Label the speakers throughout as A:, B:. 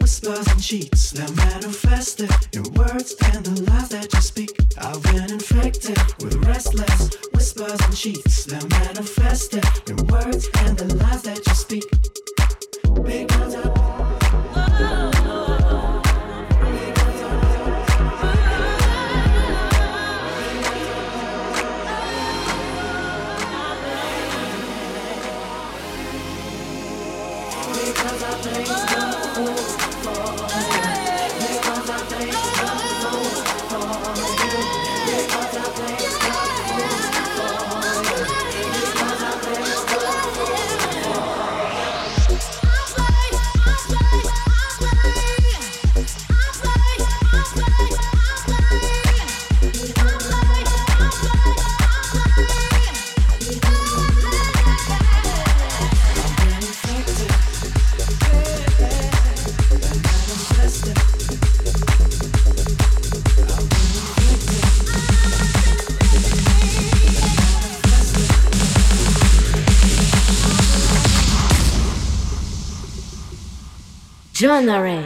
A: whispers and cheats. That manifested in words and
B: Genres.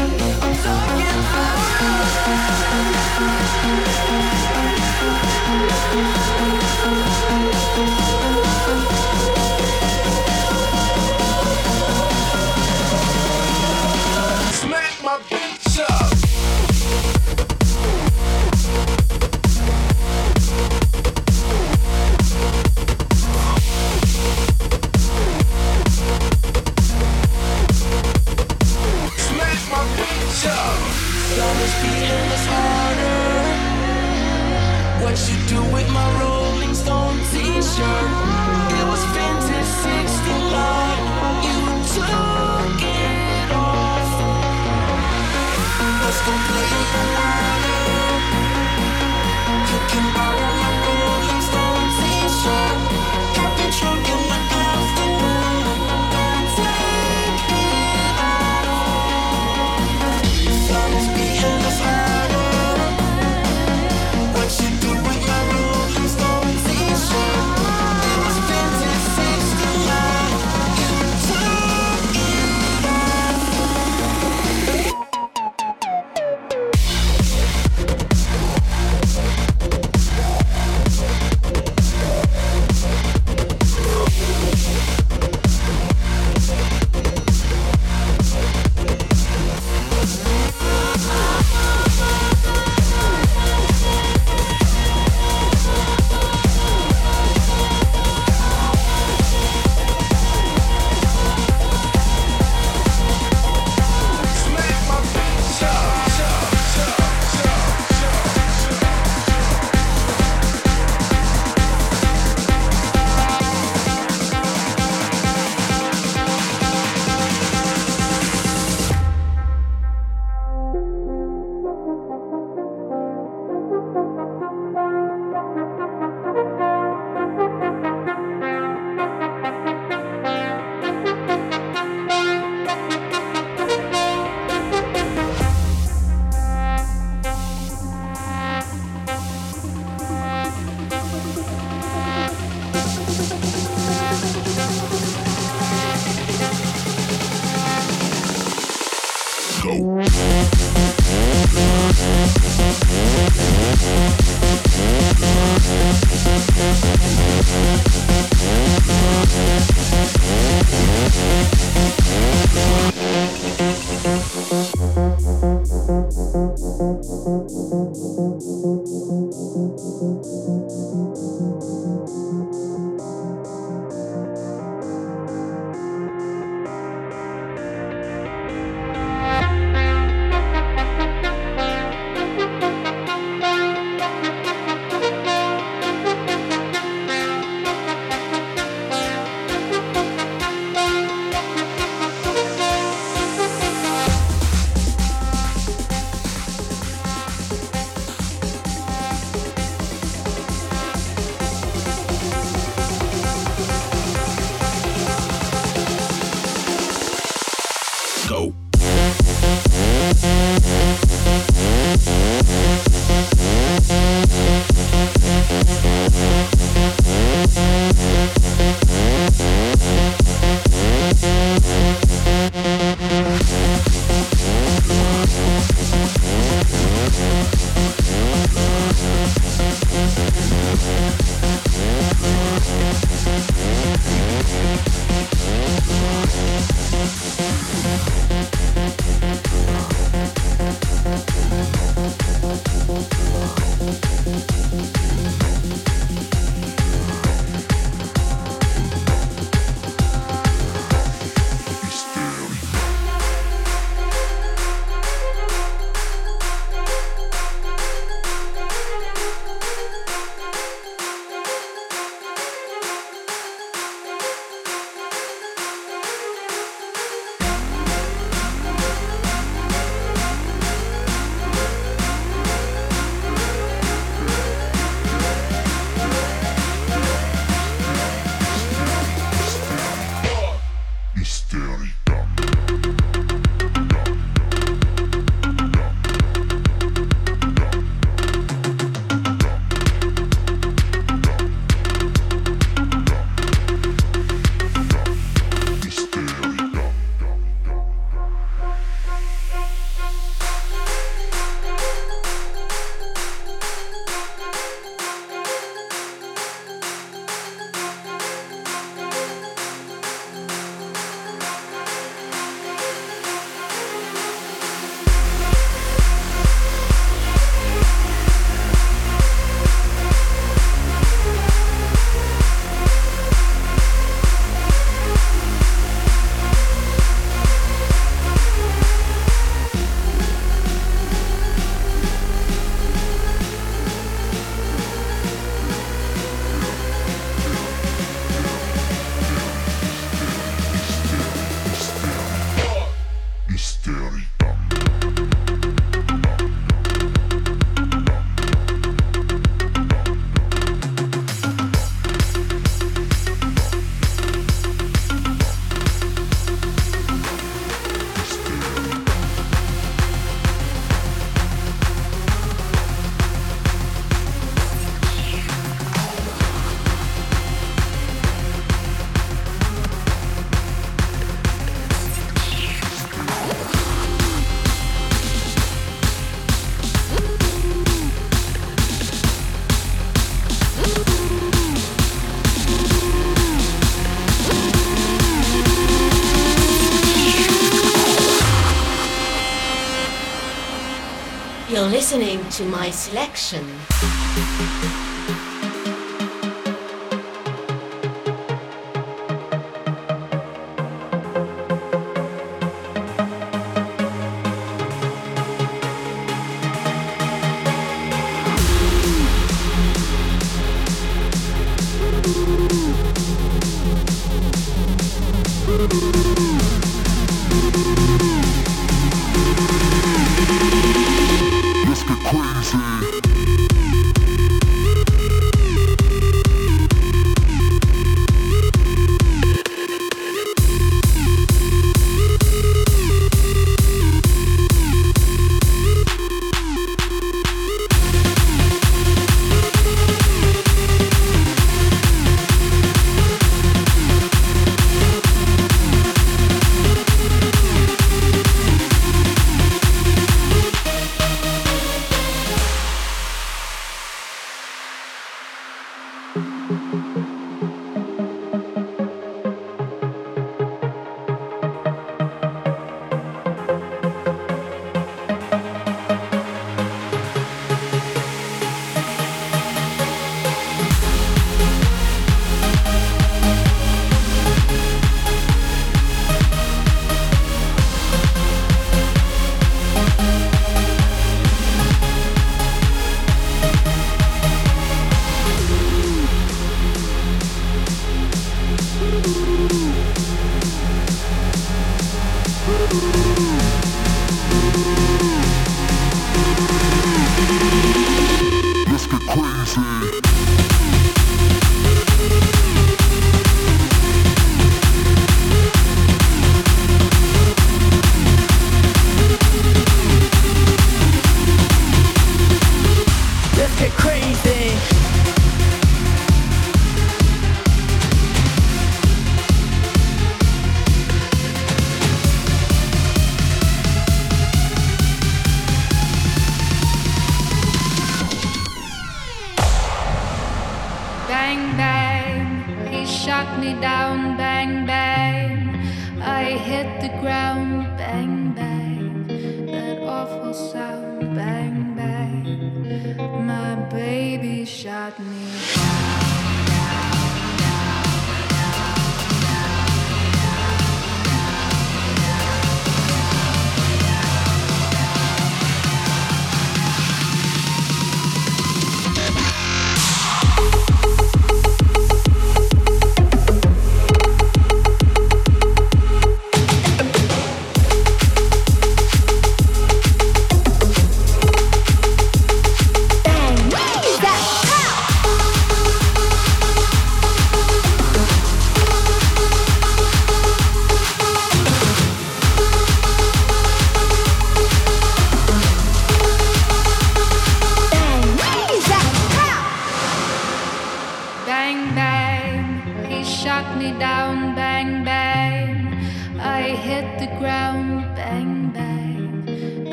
C: Listening to my selection.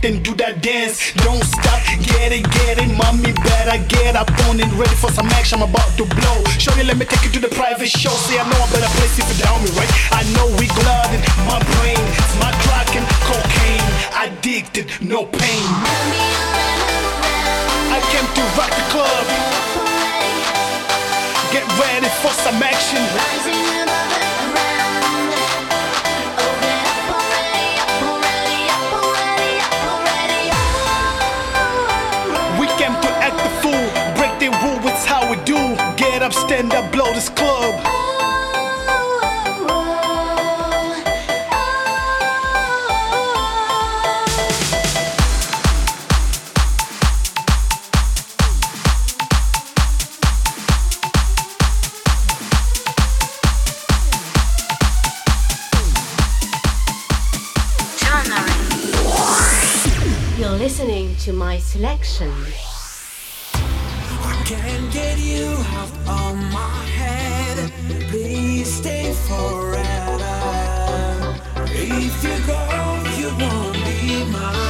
A: that, then
D: do
E: that.
C: listening to my selection.
D: I can get you out of my head. Please stay forever. If you go, you won't be mine.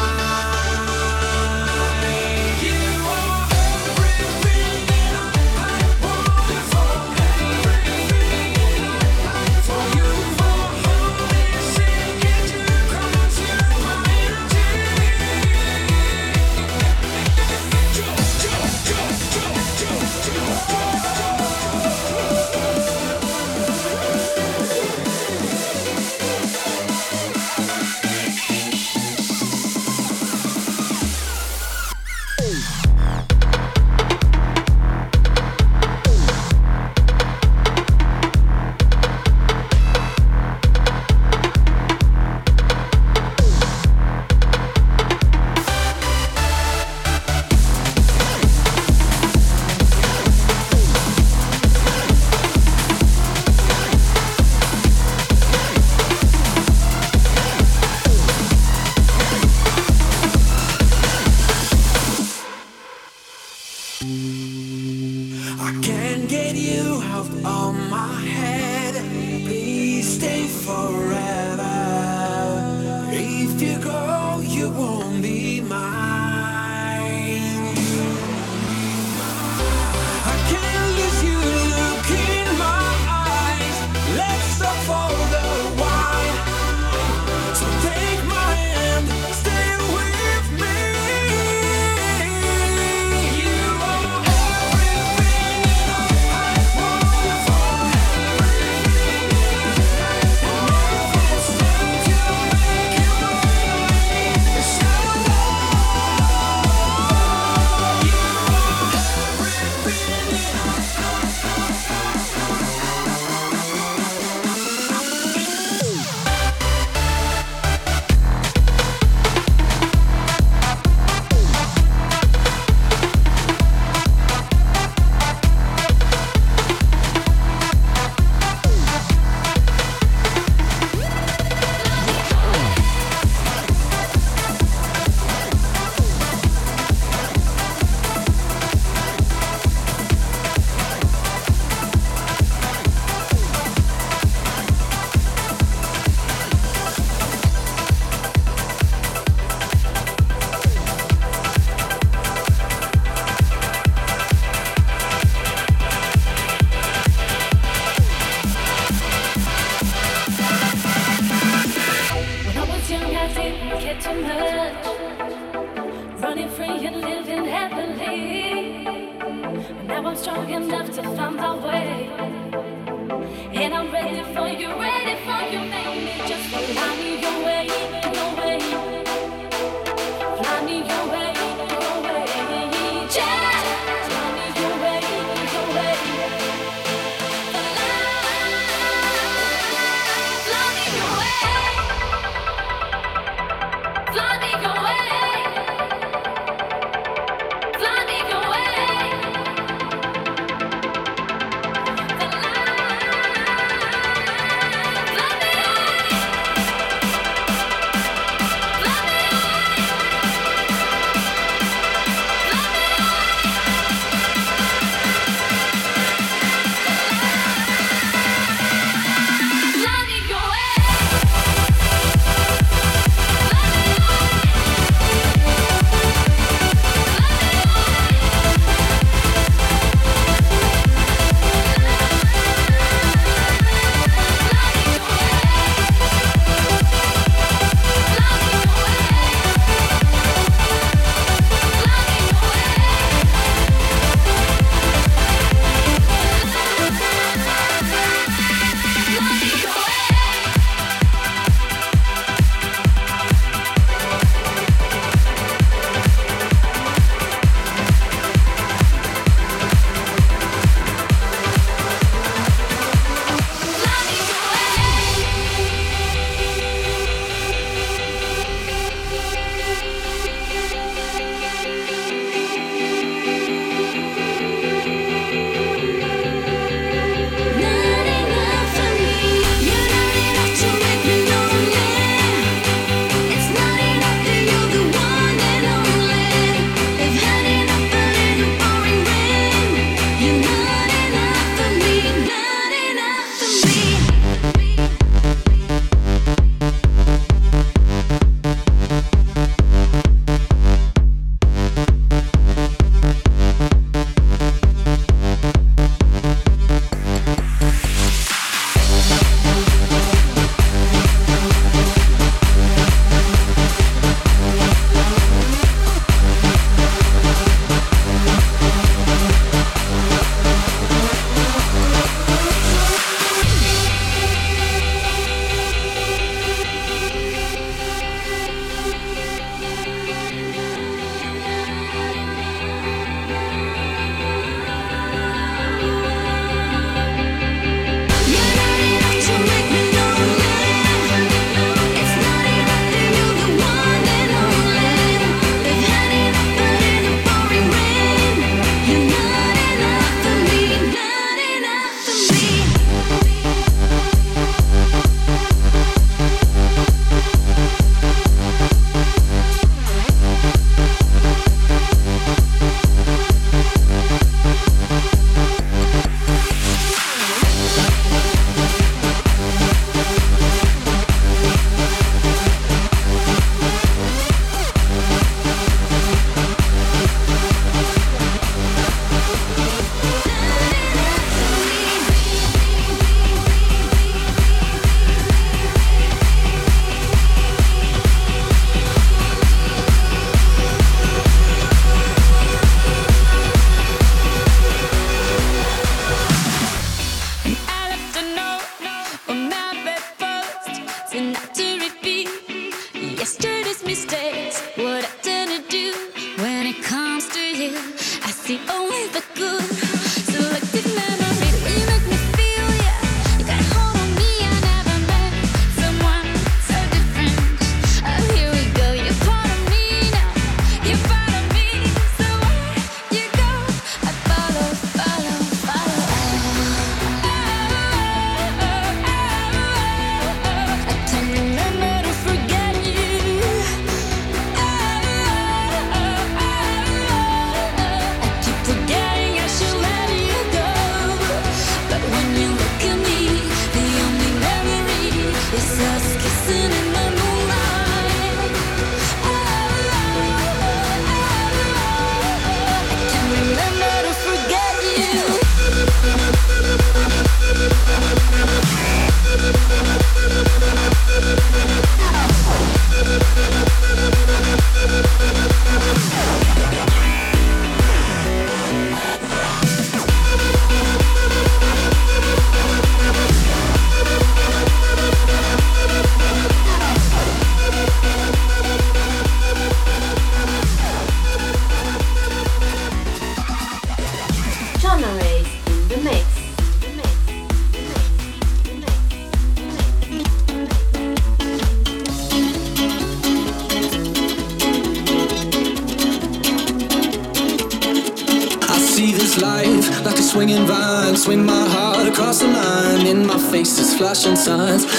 F: Flashing signs.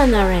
C: Arrays.